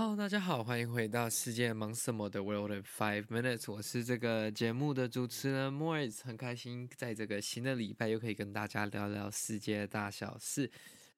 Hello，大家好，欢迎回到世界忙什么的 World in Five Minutes。我是这个节目的主持人 Moise，很开心在这个新的礼拜又可以跟大家聊聊世界大小事。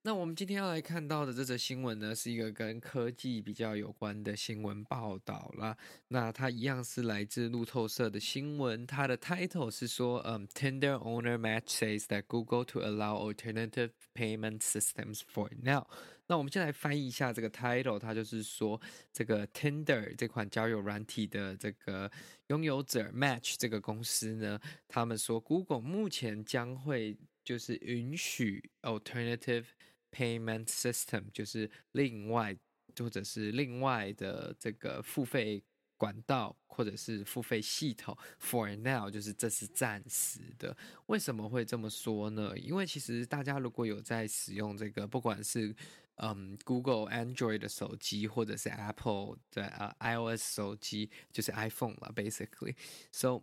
那我们今天要来看到的这则新闻呢，是一个跟科技比较有关的新闻报道啦。那它一样是来自路透社的新闻，它的 title 是说，嗯，Tinder owner Match says that Google to allow alternative payment systems for now。那我们先来翻译一下这个 title，它就是说，这个 Tinder 这款交友软体的这个拥有者 Match 这个公司呢，他们说 Google 目前将会就是允许 alternative Payment system 就是另外或者是另外的这个付费管道或者是付费系统，for now 就是这是暂时的。为什么会这么说呢？因为其实大家如果有在使用这个，不管是嗯 Google Android 的手机，或者是 Apple 的啊 iOS 手机，就是 iPhone 了，basically，so。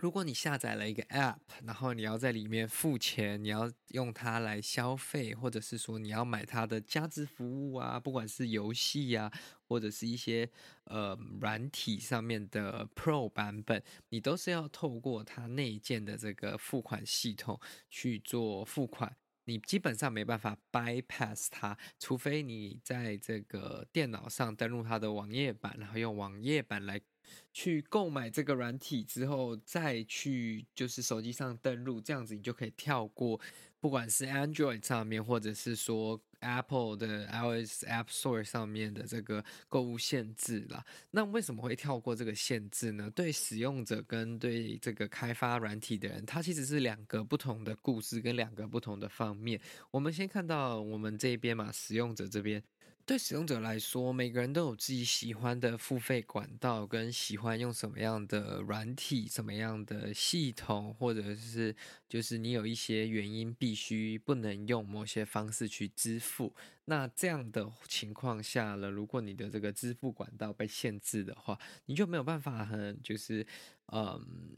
如果你下载了一个 App，然后你要在里面付钱，你要用它来消费，或者是说你要买它的加值服务啊，不管是游戏呀，或者是一些呃软体上面的 Pro 版本，你都是要透过它内建的这个付款系统去做付款，你基本上没办法 bypass 它，除非你在这个电脑上登录它的网页版，然后用网页版来。去购买这个软体之后，再去就是手机上登录，这样子你就可以跳过，不管是 Android 上面，或者是说 Apple 的 iOS App Store 上面的这个购物限制了。那为什么会跳过这个限制呢？对使用者跟对这个开发软体的人，它其实是两个不同的故事跟两个不同的方面。我们先看到我们这边嘛，使用者这边。对使用者来说，每个人都有自己喜欢的付费管道，跟喜欢用什么样的软体、什么样的系统，或者是就是你有一些原因必须不能用某些方式去支付。那这样的情况下了，如果你的这个支付管道被限制的话，你就没有办法很就是嗯。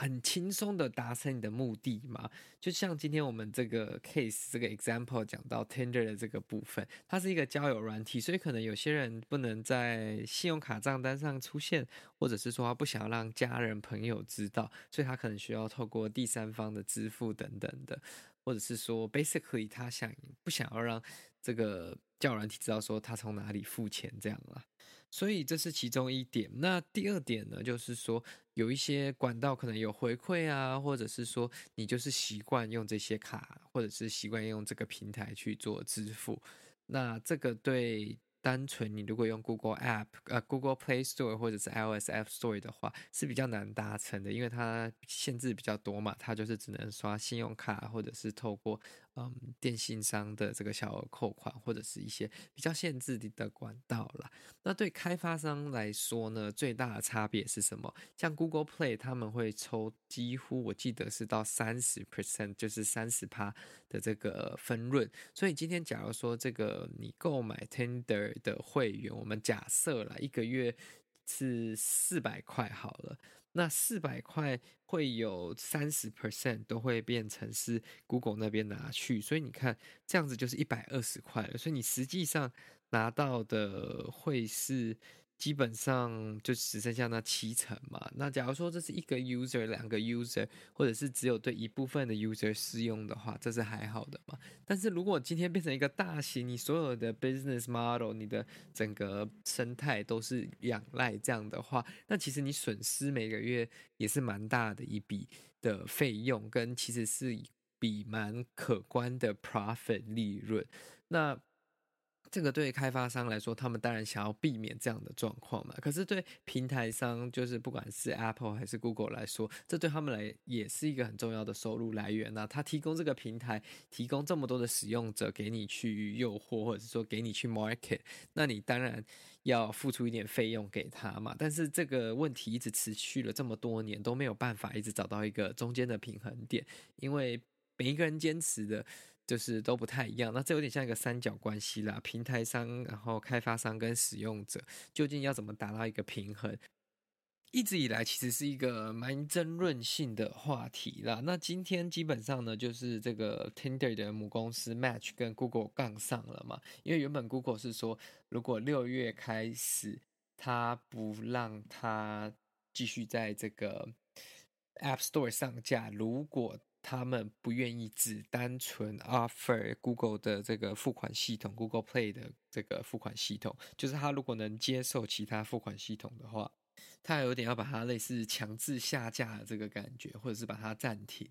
很轻松的达成你的目的嘛？就像今天我们这个 case 这个 example 讲到 tender 的这个部分，它是一个交友软体，所以可能有些人不能在信用卡账单上出现，或者是说他不想要让家人朋友知道，所以他可能需要透过第三方的支付等等的，或者是说 basically 他想不想要让这个交友软体知道说他从哪里付钱这样了。所以这是其中一点。那第二点呢，就是说有一些管道可能有回馈啊，或者是说你就是习惯用这些卡，或者是习惯用这个平台去做支付。那这个对。单纯你如果用 Google App，呃，Google Play Store 或者是 iOS App Store 的话，是比较难达成的，因为它限制比较多嘛，它就是只能刷信用卡或者是透过嗯电信商的这个小额扣款或者是一些比较限制的管道啦。那对开发商来说呢，最大的差别是什么？像 Google Play 他们会抽几乎我记得是到三十 percent，就是三十趴的这个分润。所以今天假如说这个你购买 Tender 的会员，我们假设了一个月是四百块好了，那四百块会有三十 percent 都会变成是 Google 那边拿去，所以你看这样子就是一百二十块了，所以你实际上拿到的会是。基本上就只剩下那七成嘛。那假如说这是一个 user、两个 user，或者是只有对一部分的 user 适用的话，这是还好的嘛。但是如果今天变成一个大型，你所有的 business model，你的整个生态都是仰赖这样的话，那其实你损失每个月也是蛮大的一笔的费用，跟其实是一笔蛮可观的 profit 利润。那这个对开发商来说，他们当然想要避免这样的状况嘛。可是对平台商，就是不管是 Apple 还是 Google 来说，这对他们来也是一个很重要的收入来源呐。他提供这个平台，提供这么多的使用者给你去诱惑，或者说给你去 market，那你当然要付出一点费用给他嘛。但是这个问题一直持续了这么多年，都没有办法一直找到一个中间的平衡点，因为每一个人坚持的。就是都不太一样，那这有点像一个三角关系啦。平台商、然后开发商跟使用者，究竟要怎么达到一个平衡？一直以来其实是一个蛮争论性的话题啦。那今天基本上呢，就是这个 Tinder 的母公司 Match 跟 Google 杠上了嘛。因为原本 Google 是说，如果六月开始，它不让它继续在这个 App Store 上架，如果他们不愿意只单纯 offer Google 的这个付款系统，Google Play 的这个付款系统，就是他如果能接受其他付款系统的话，他有点要把它类似强制下架的这个感觉，或者是把它暂停。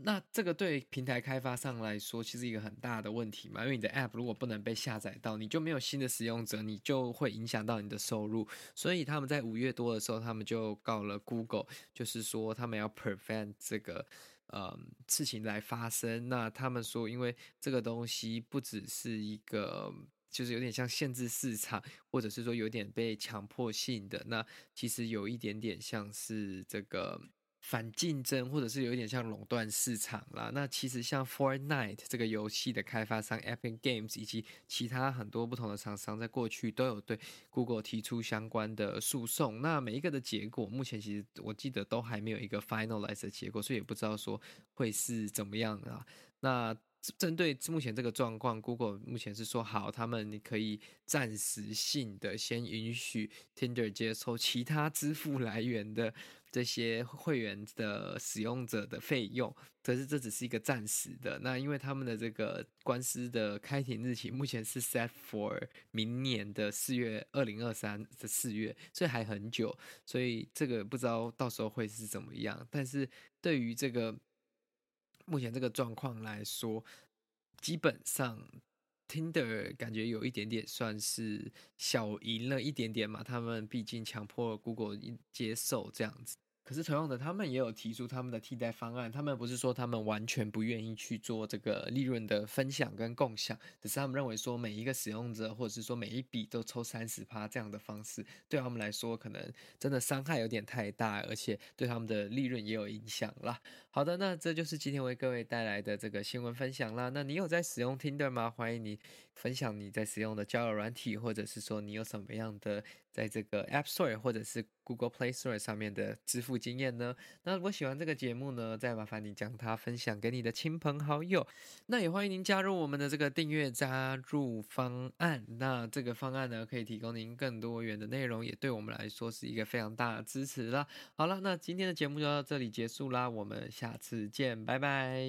那这个对平台开发商来说，其实一个很大的问题嘛，因为你的 App 如果不能被下载到，你就没有新的使用者，你就会影响到你的收入。所以他们在五月多的时候，他们就告了 Google，就是说他们要 prevent 这个。嗯，事情来发生，那他们说，因为这个东西不只是一个，就是有点像限制市场，或者是说有点被强迫性的，那其实有一点点像是这个。反竞争，或者是有一点像垄断市场啦。那其实像 Fortnite 这个游戏的开发商 Epic Games 以及其他很多不同的厂商，在过去都有对 Google 提出相关的诉讼。那每一个的结果，目前其实我记得都还没有一个 finalized 的结果，所以也不知道说会是怎么样啊。那针对目前这个状况，Google 目前是说好，他们可以暂时性的先允许 Tinder 接收其他支付来源的。这些会员的使用者的费用，可是这只是一个暂时的。那因为他们的这个官司的开庭日期目前是 set for 明年的四月二零二三的四月，所以还很久。所以这个不知道到时候会是怎么样。但是对于这个目前这个状况来说，基本上。Tinder 感觉有一点点算是小赢了一点点嘛，他们毕竟强迫 Google 接受这样子。可是同样的，他们也有提出他们的替代方案。他们不是说他们完全不愿意去做这个利润的分享跟共享，只是他们认为说每一个使用者或者是说每一笔都抽三十趴这样的方式，对他们来说可能真的伤害有点太大，而且对他们的利润也有影响啦。好的，那这就是今天为各位带来的这个新闻分享啦。那你有在使用 Tinder 吗？欢迎你分享你在使用的交友软体，或者是说你有什么样的在这个 App Store 或者是 Google Play Store 上面的支付经验呢？那如果喜欢这个节目呢，再麻烦你将它分享给你的亲朋好友。那也欢迎您加入我们的这个订阅加入方案。那这个方案呢，可以提供您更多元的内容，也对我们来说是一个非常大的支持啦。好了，那今天的节目就到这里结束啦，我们下次见，拜拜。